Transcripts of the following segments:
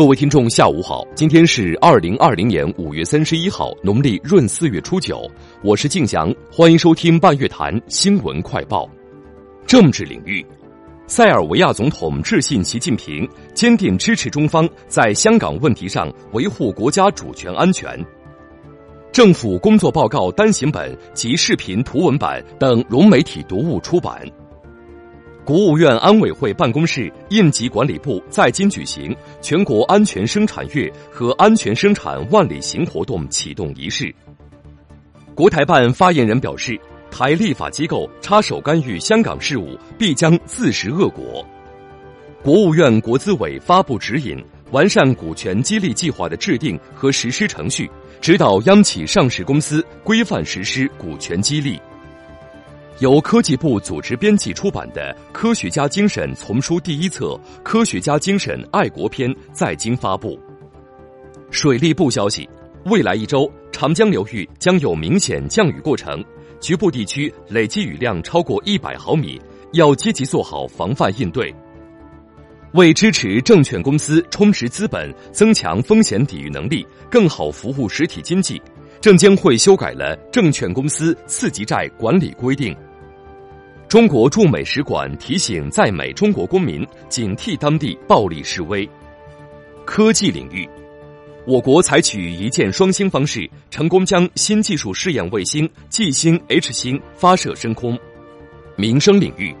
各位听众，下午好，今天是二零二零年五月三十一号，农历闰四月初九，我是静祥，欢迎收听半月谈新闻快报。政治领域，塞尔维亚总统致信习近平，坚定支持中方在香港问题上维护国家主权安全。政府工作报告单行本及视频图文版等融媒体读物出版。国务院安委会办公室、应急管理部在京举行全国安全生产月和安全生产万里行活动启动仪式。国台办发言人表示，台立法机构插手干预香港事务，必将自食恶果。国务院国资委发布指引，完善股权激励计划的制定和实施程序，指导央企上市公司规范实施股权激励。由科技部组织编辑出版的《科学家精神》丛书第一册《科学家精神爱国篇》在京发布。水利部消息，未来一周长江流域将有明显降雨过程，局部地区累计雨量超过一百毫米，要积极做好防范应对。为支持证券公司充实资本、增强风险抵御能力，更好服务实体经济，证监会修改了证券公司次级债管理规定。中国驻美使馆提醒在美中国公民警惕当地暴力示威。科技领域，我国采取一箭双星方式，成功将新技术试验卫星“纪星 H 星”发射升空。民生领域，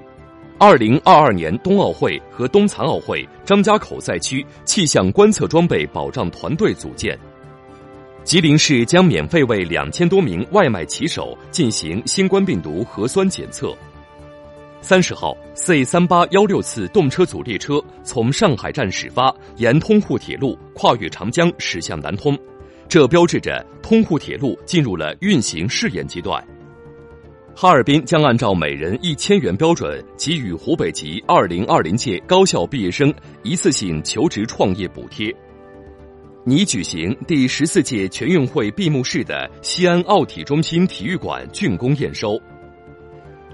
二零二二年冬奥会和冬残奥会张家口赛区气象观测装备保障团队组建。吉林市将免费为两千多名外卖骑手进行新冠病毒核酸检测。三十号，C 三八幺六次动车组列车从上海站始发，沿通沪铁路跨越长江驶向南通，这标志着通沪铁路进入了运行试验阶段。哈尔滨将按照每人一千元标准给予湖北籍二零二零届高校毕业生一次性求职创业补贴。拟举行第十四届全运会闭幕式的西安奥体中心体育馆竣工验收。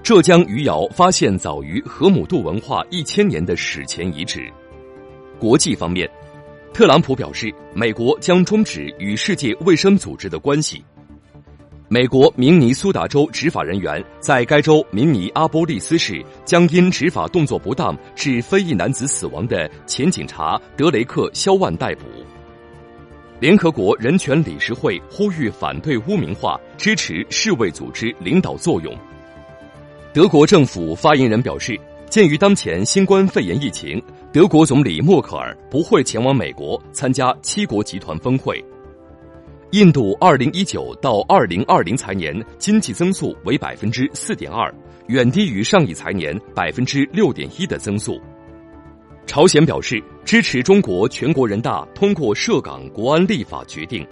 浙江余姚发现早于河姆渡文化一千年的史前遗址。国际方面，特朗普表示，美国将终止与世界卫生组织的关系。美国明尼苏达州执法人员在该州明尼阿波利斯市将因执法动作不当致非裔男子死亡的前警察德雷克·肖万逮捕。联合国人权理事会呼吁反对污名化，支持世卫组织领导作用。德国政府发言人表示，鉴于当前新冠肺炎疫情，德国总理默克尔不会前往美国参加七国集团峰会。印度二零一九到二零二零财年经济增速为百分之四点二，远低于上一财年百分之六点一的增速。朝鲜表示支持中国全国人大通过涉港国安立法决定。